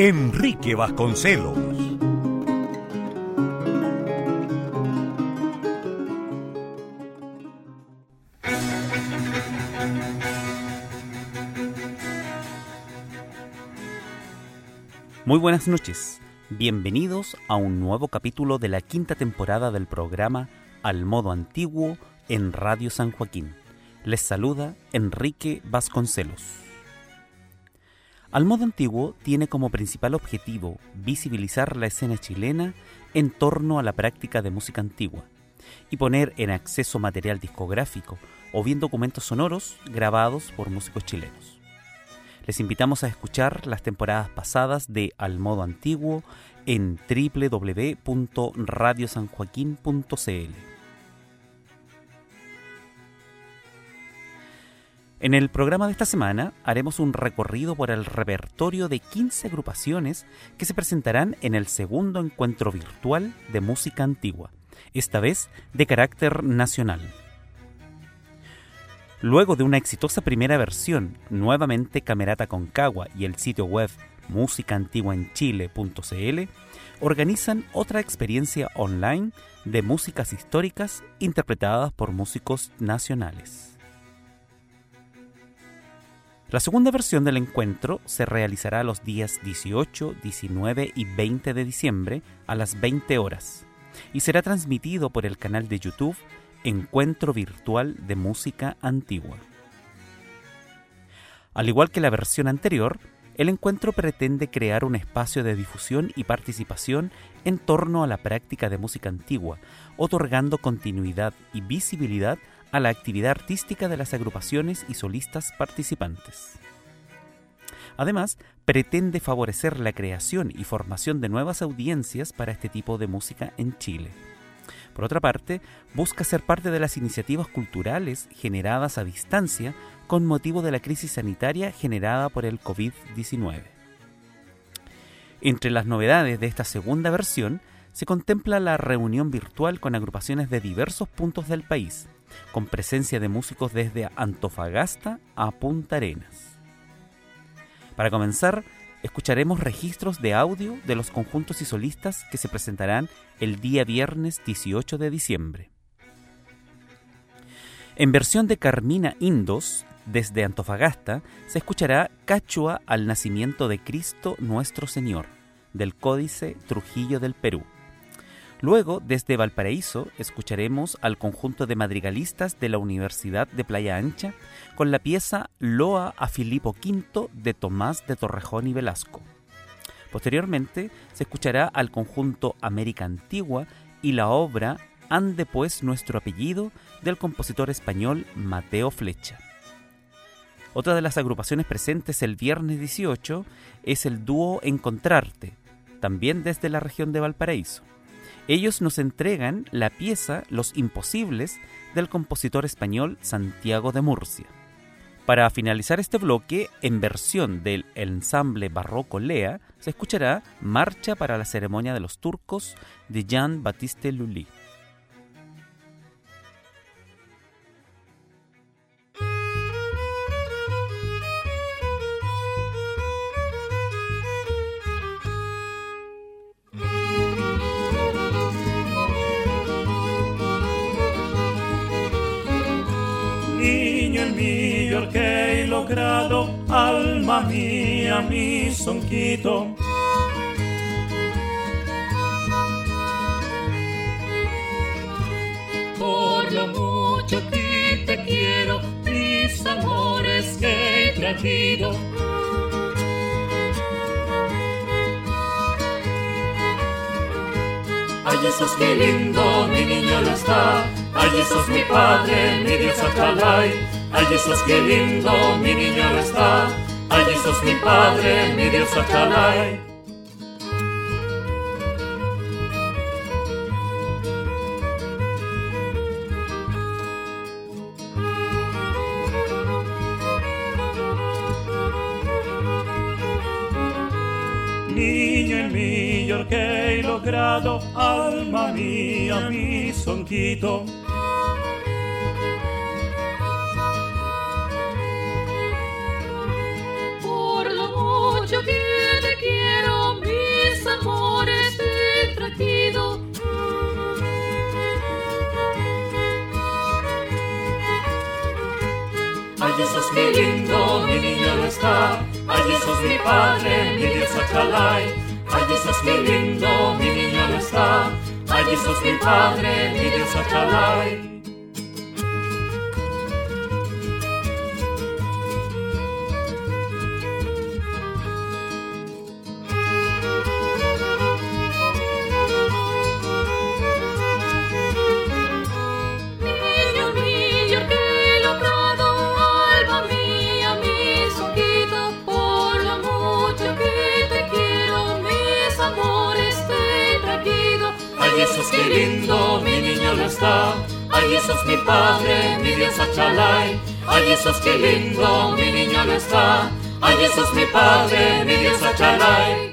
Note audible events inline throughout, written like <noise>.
Enrique Vasconcelos. Muy buenas noches. Bienvenidos a un nuevo capítulo de la quinta temporada del programa Al modo antiguo en Radio San Joaquín. Les saluda Enrique Vasconcelos. Al modo antiguo tiene como principal objetivo visibilizar la escena chilena en torno a la práctica de música antigua y poner en acceso material discográfico o bien documentos sonoros grabados por músicos chilenos. Les invitamos a escuchar las temporadas pasadas de Al modo antiguo en www.radiosanjoaquín.cl. En el programa de esta semana haremos un recorrido por el repertorio de 15 agrupaciones que se presentarán en el segundo encuentro virtual de música antigua, esta vez de carácter nacional. Luego de una exitosa primera versión, nuevamente Camerata Concagua y el sitio web musicaantiguaenchile.cl organizan otra experiencia online de músicas históricas interpretadas por músicos nacionales. La segunda versión del encuentro se realizará los días 18, 19 y 20 de diciembre a las 20 horas y será transmitido por el canal de YouTube Encuentro Virtual de Música Antigua. Al igual que la versión anterior, el encuentro pretende crear un espacio de difusión y participación en torno a la práctica de música antigua, otorgando continuidad y visibilidad a la actividad artística de las agrupaciones y solistas participantes. Además, pretende favorecer la creación y formación de nuevas audiencias para este tipo de música en Chile. Por otra parte, busca ser parte de las iniciativas culturales generadas a distancia con motivo de la crisis sanitaria generada por el COVID-19. Entre las novedades de esta segunda versión se contempla la reunión virtual con agrupaciones de diversos puntos del país, con presencia de músicos desde Antofagasta a Punta Arenas. Para comenzar, escucharemos registros de audio de los conjuntos y solistas que se presentarán el día viernes 18 de diciembre. En versión de Carmina Indos, desde Antofagasta, se escuchará Cachua al nacimiento de Cristo nuestro Señor, del Códice Trujillo del Perú. Luego, desde Valparaíso, escucharemos al conjunto de madrigalistas de la Universidad de Playa Ancha con la pieza Loa a Filipo V de Tomás de Torrejón y Velasco. Posteriormente, se escuchará al conjunto América Antigua y la obra Ande pues nuestro apellido del compositor español Mateo Flecha. Otra de las agrupaciones presentes el viernes 18 es el dúo Encontrarte, también desde la región de Valparaíso. Ellos nos entregan la pieza Los Imposibles del compositor español Santiago de Murcia. Para finalizar este bloque, en versión del ensamble barroco Lea, se escuchará Marcha para la ceremonia de los turcos de Jean-Baptiste Lully. Logrado, alma mía, mi sonquito. Por lo mucho que te quiero, mis amores que he traído. Ay, Jesús, qué lindo, mi niño lo está. Ay, Jesús, mi padre, mi Dios Atalay. Ay Jesús, qué lindo, mi niño está. Ay Jesús, mi Padre, mi Dios, Achalay. Niño en mí, yo he logrado, alma mía, mi sonquito. allí sos mi lindo, mi niño está, allí sos mi padre, mi Dios achalay, allí sos mi lindo, mi niño está, allí sos mi padre, mi Dios achalay. qué lindo mi niño no está. Ay, Jesús, mi Padre, mi Dios, achalay. Ay, Jesús, qué lindo mi niño no está. Ay, Jesús, mi Padre, mi Dios, achalay.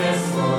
this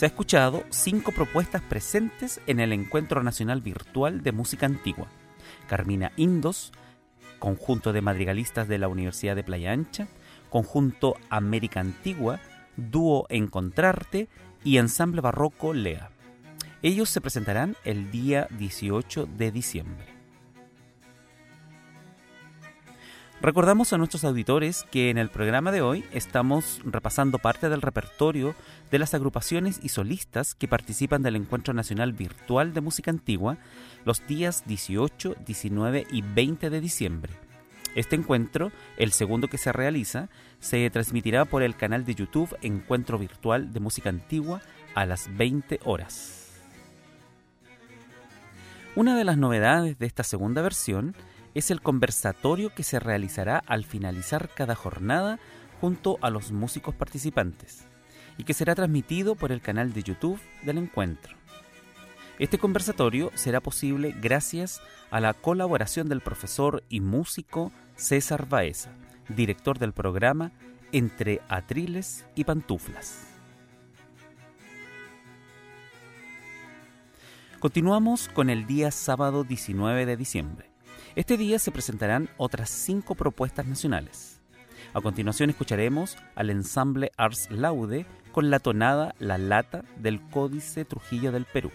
se ha escuchado cinco propuestas presentes en el Encuentro Nacional Virtual de Música Antigua. Carmina Indos, conjunto de madrigalistas de la Universidad de Playa Ancha, conjunto América Antigua, dúo Encontrarte y ensamble barroco Lea. Ellos se presentarán el día 18 de diciembre. Recordamos a nuestros auditores que en el programa de hoy estamos repasando parte del repertorio de las agrupaciones y solistas que participan del Encuentro Nacional Virtual de Música Antigua los días 18, 19 y 20 de diciembre. Este encuentro, el segundo que se realiza, se transmitirá por el canal de YouTube Encuentro Virtual de Música Antigua a las 20 horas. Una de las novedades de esta segunda versión es el conversatorio que se realizará al finalizar cada jornada junto a los músicos participantes y que será transmitido por el canal de YouTube del encuentro. Este conversatorio será posible gracias a la colaboración del profesor y músico César Baeza, director del programa Entre Atriles y Pantuflas. Continuamos con el día sábado 19 de diciembre. Este día se presentarán otras cinco propuestas nacionales. A continuación escucharemos al ensamble Ars Laude con la tonada La Lata del Códice Trujillo del Perú.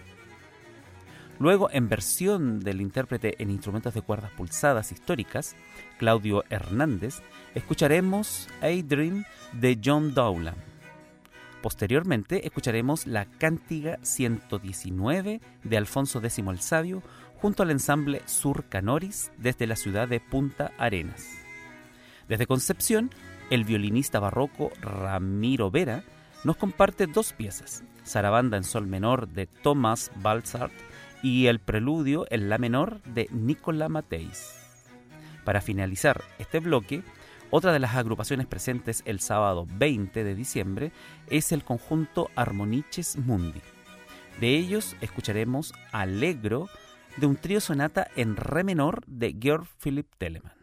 Luego, en versión del intérprete en instrumentos de cuerdas pulsadas históricas, Claudio Hernández, escucharemos A Dream de John Dowland. Posteriormente, escucharemos la Cántiga 119 de Alfonso X el Sabio junto al ensamble Sur Canoris desde la ciudad de Punta Arenas. Desde Concepción, el violinista barroco Ramiro Vera nos comparte dos piezas, Sarabanda en sol menor de Thomas Balzart y el preludio en la menor de Nicola Mateis. Para finalizar este bloque, otra de las agrupaciones presentes el sábado 20 de diciembre es el conjunto Armoniches Mundi. De ellos escucharemos Allegro de un trío sonata en re menor de Georg Philipp Telemann.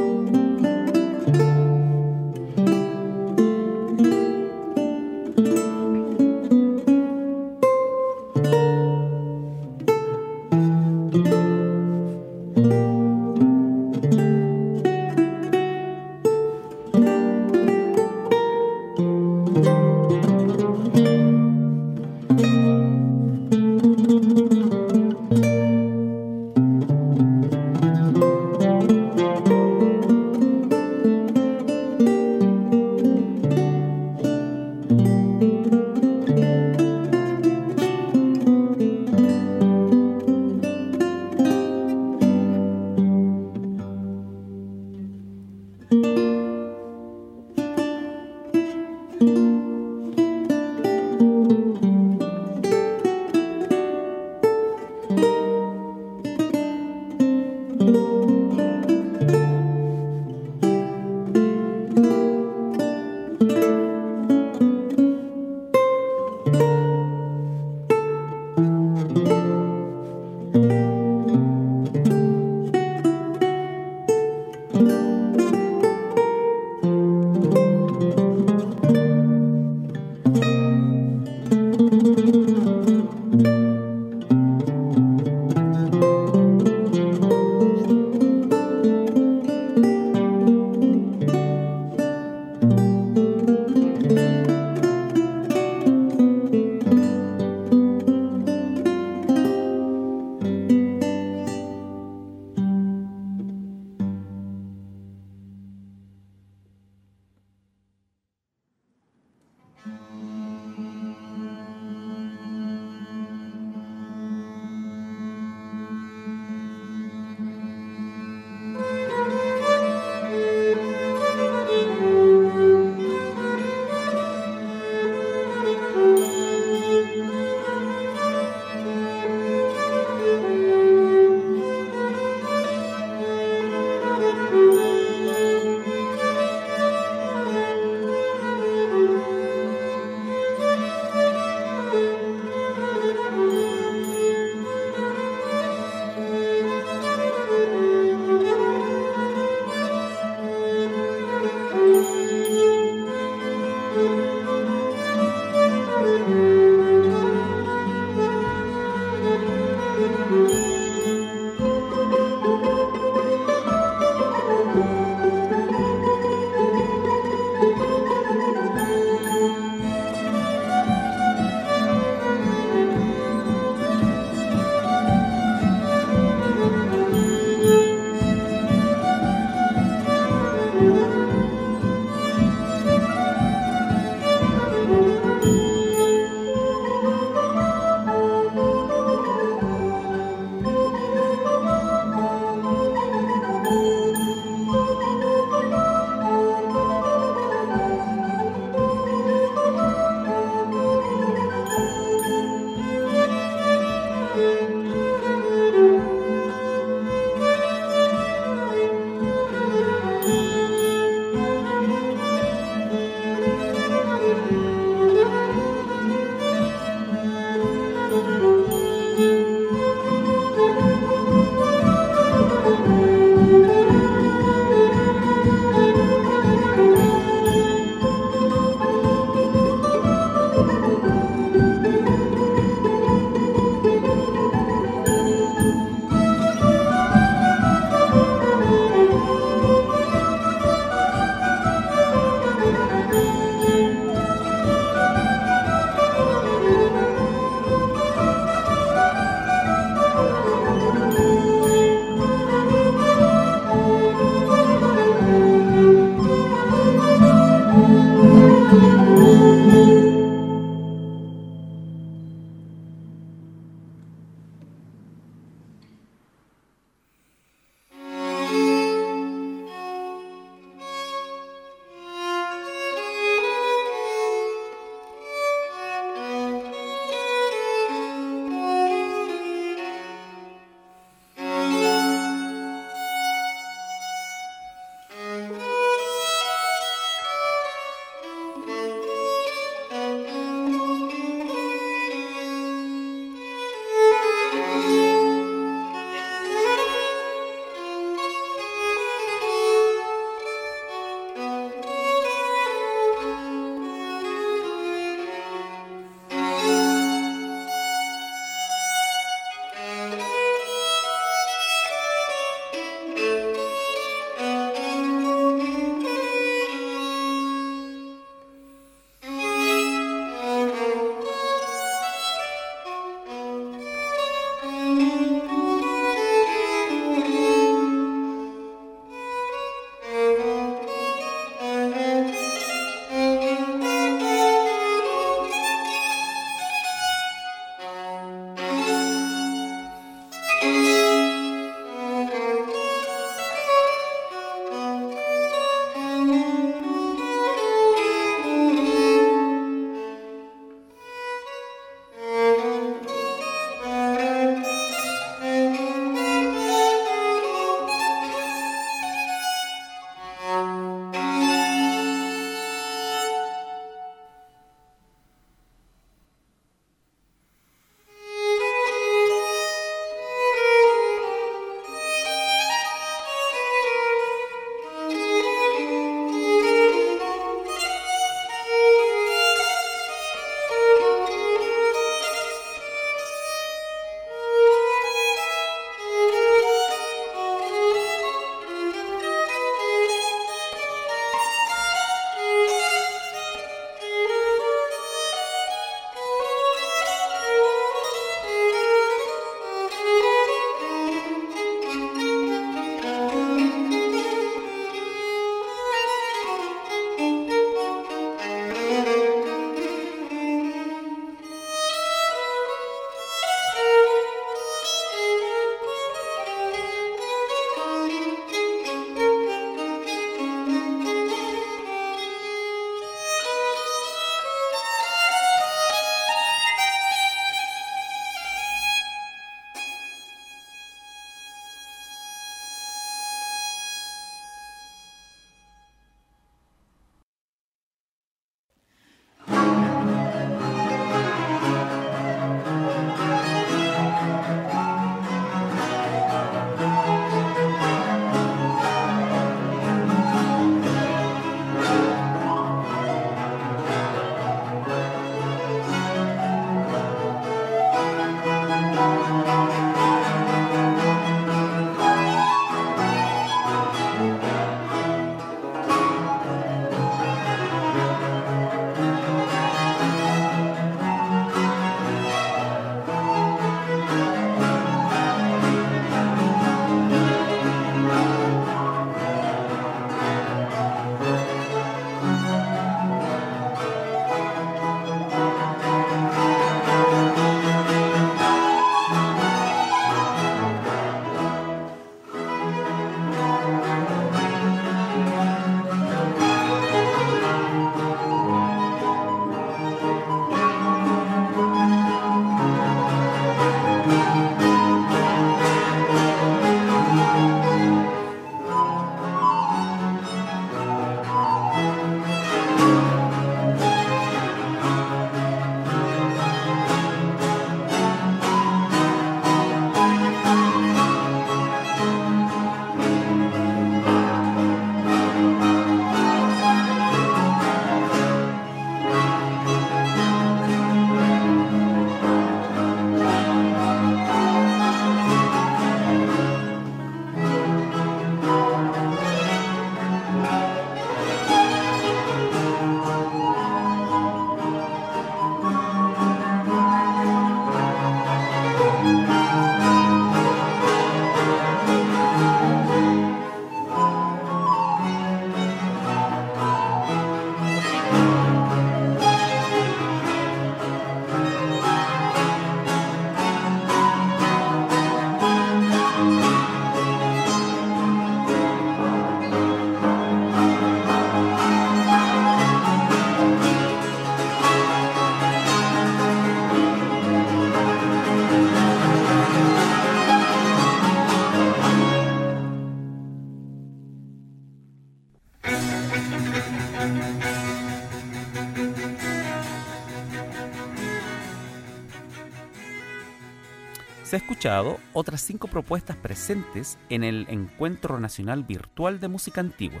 Escuchado otras cinco propuestas presentes en el Encuentro Nacional Virtual de Música Antigua.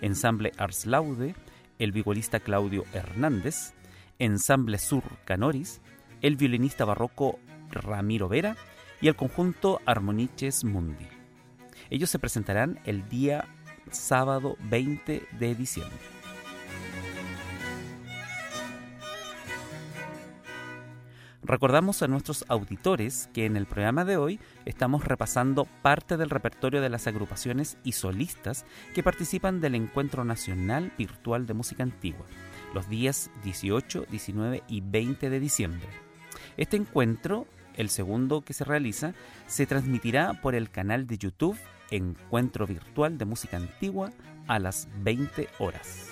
Ensamble Ars Laude, el violista Claudio Hernández, Ensamble Sur Canoris, el violinista barroco Ramiro Vera y el conjunto Armoniches Mundi. Ellos se presentarán el día sábado 20 de diciembre. Recordamos a nuestros auditores que en el programa de hoy estamos repasando parte del repertorio de las agrupaciones y solistas que participan del Encuentro Nacional Virtual de Música Antigua, los días 18, 19 y 20 de diciembre. Este encuentro, el segundo que se realiza, se transmitirá por el canal de YouTube Encuentro Virtual de Música Antigua a las 20 horas.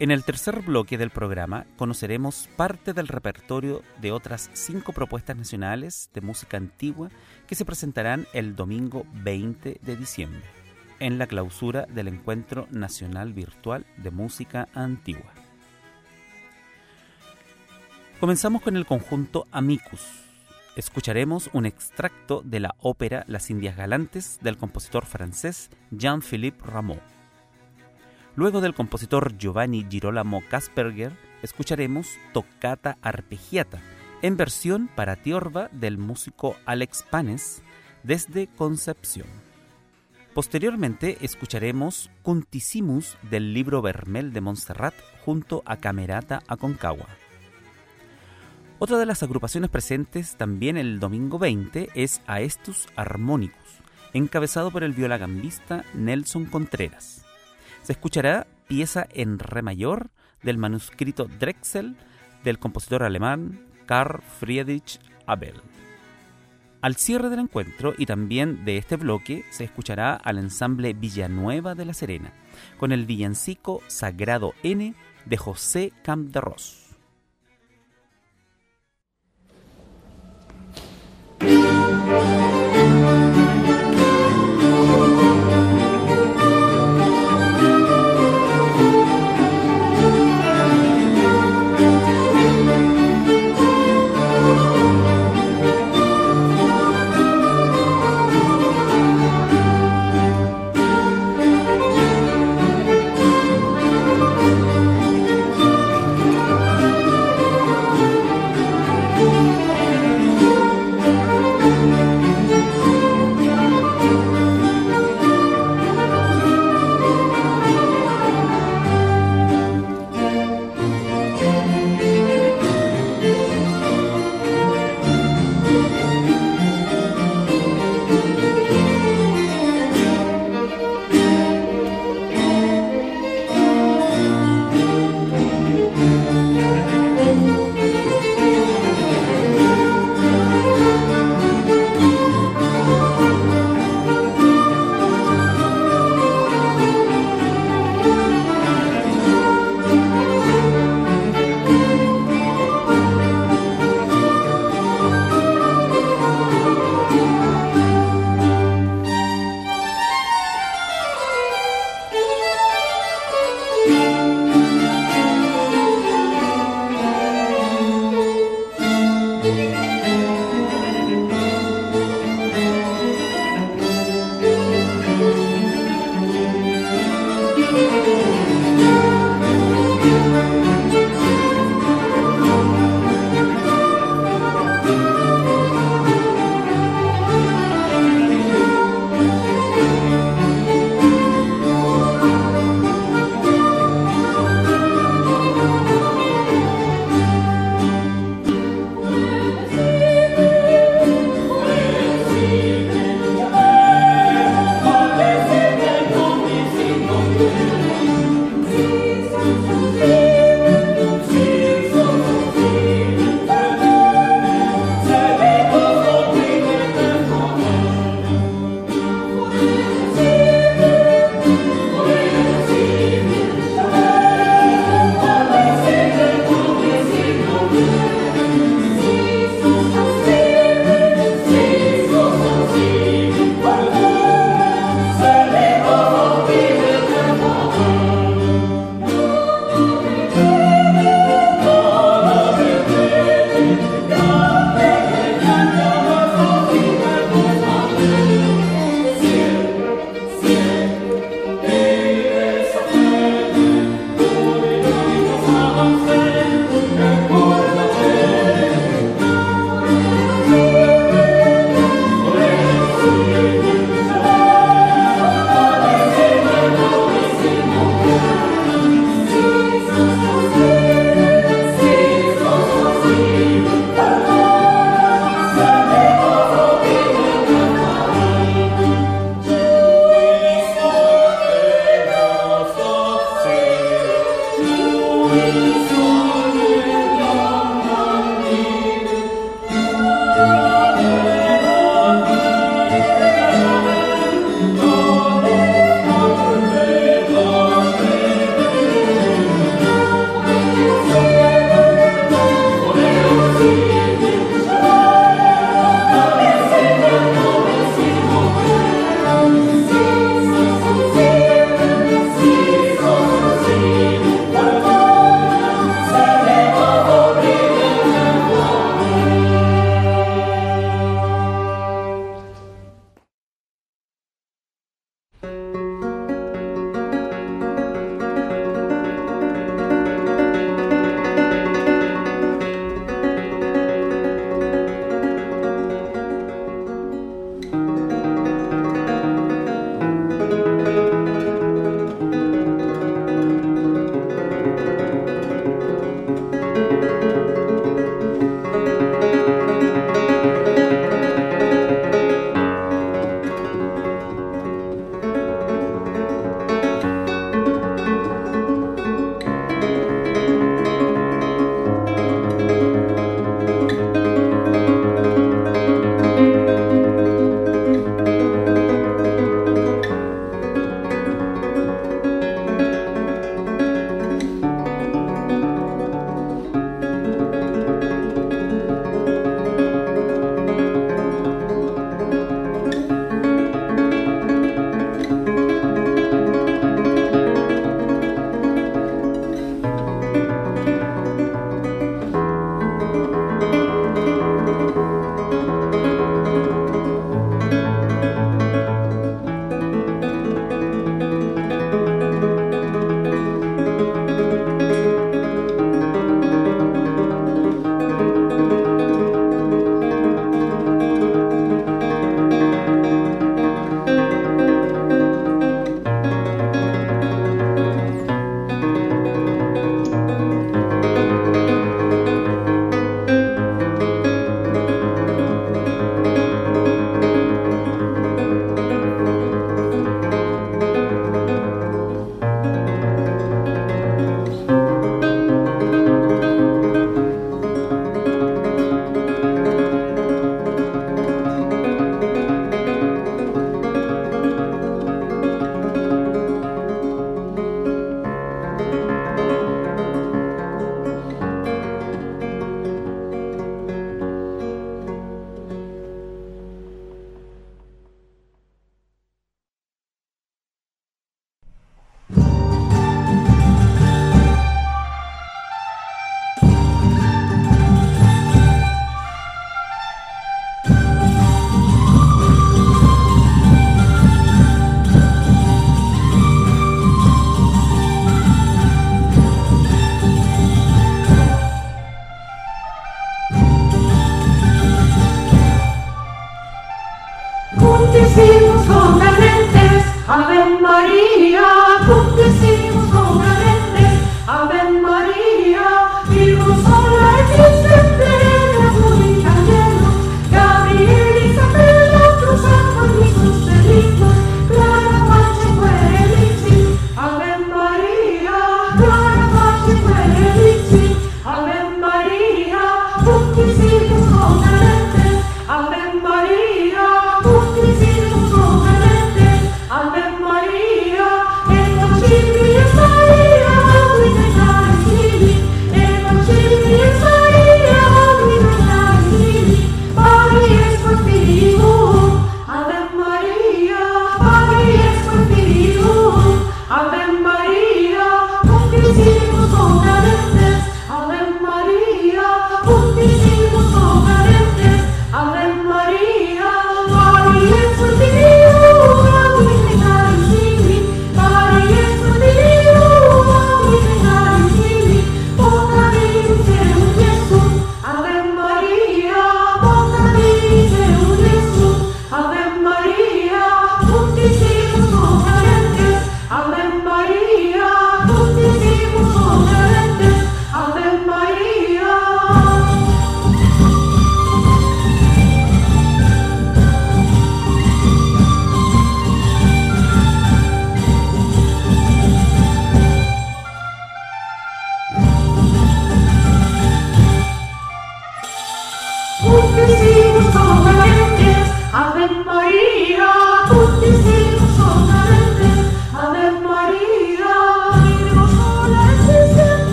En el tercer bloque del programa conoceremos parte del repertorio de otras cinco propuestas nacionales de música antigua que se presentarán el domingo 20 de diciembre en la clausura del Encuentro Nacional Virtual de Música Antigua. Comenzamos con el conjunto Amicus. Escucharemos un extracto de la ópera Las Indias Galantes del compositor francés Jean-Philippe Rameau. Luego del compositor Giovanni Girolamo Kasperger, escucharemos Toccata Arpeggiata, en versión para tiorba del músico Alex Panes, desde Concepción. Posteriormente escucharemos Cuntissimus del libro Vermel de Montserrat junto a Camerata Aconcagua. Otra de las agrupaciones presentes también el domingo 20 es Aestus Harmonicus, encabezado por el violagambista Nelson Contreras. Se escuchará pieza en re mayor del manuscrito Drexel del compositor alemán Karl Friedrich Abel. Al cierre del encuentro y también de este bloque se escuchará al ensamble Villanueva de la Serena con el villancico Sagrado N de José Campderros. <laughs> Thank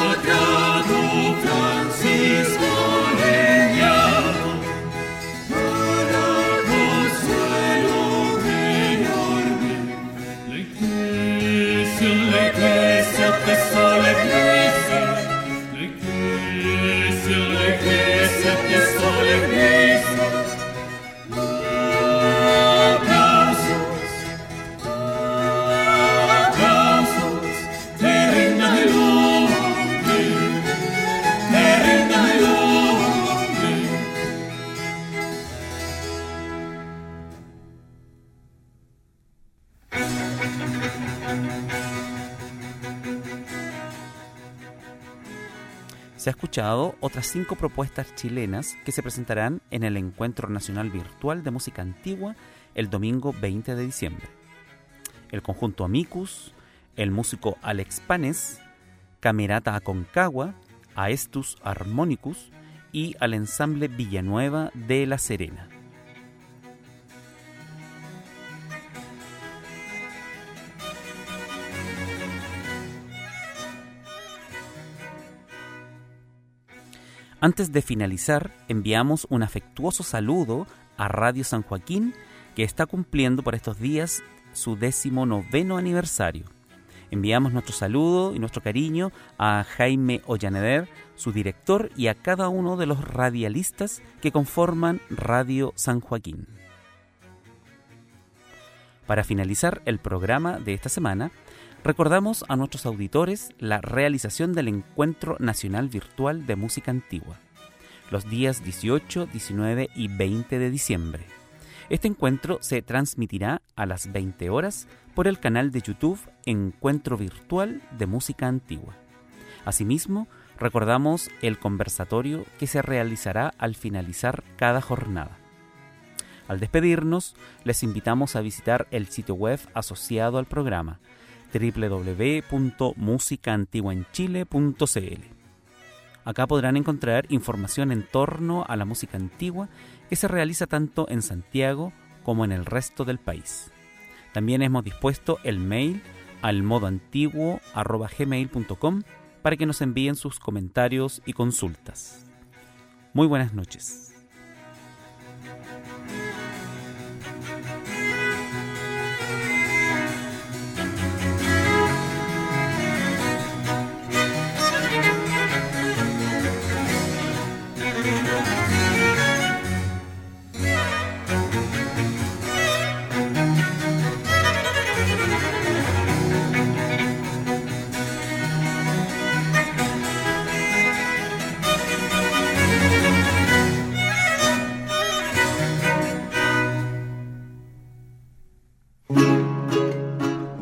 Sagrado Francisco escuchado otras cinco propuestas chilenas que se presentarán en el Encuentro Nacional Virtual de Música Antigua el domingo 20 de diciembre. El conjunto Amicus, el músico Alex Panes, Camerata Aconcagua, Aestus Harmonicus y al ensamble Villanueva de La Serena. Antes de finalizar, enviamos un afectuoso saludo a Radio San Joaquín, que está cumpliendo por estos días su décimo noveno aniversario. Enviamos nuestro saludo y nuestro cariño a Jaime Ollaneder, su director, y a cada uno de los radialistas que conforman Radio San Joaquín. Para finalizar el programa de esta semana, recordamos a nuestros auditores la realización del Encuentro Nacional Virtual de Música Antigua, los días 18, 19 y 20 de diciembre. Este encuentro se transmitirá a las 20 horas por el canal de YouTube Encuentro Virtual de Música Antigua. Asimismo, recordamos el conversatorio que se realizará al finalizar cada jornada. Al despedirnos, les invitamos a visitar el sitio web asociado al programa www.musicaantiguaenchile.cl. Acá podrán encontrar información en torno a la música antigua que se realiza tanto en Santiago como en el resto del país. También hemos dispuesto el mail al modoantiguo.gmail.com para que nos envíen sus comentarios y consultas. Muy buenas noches.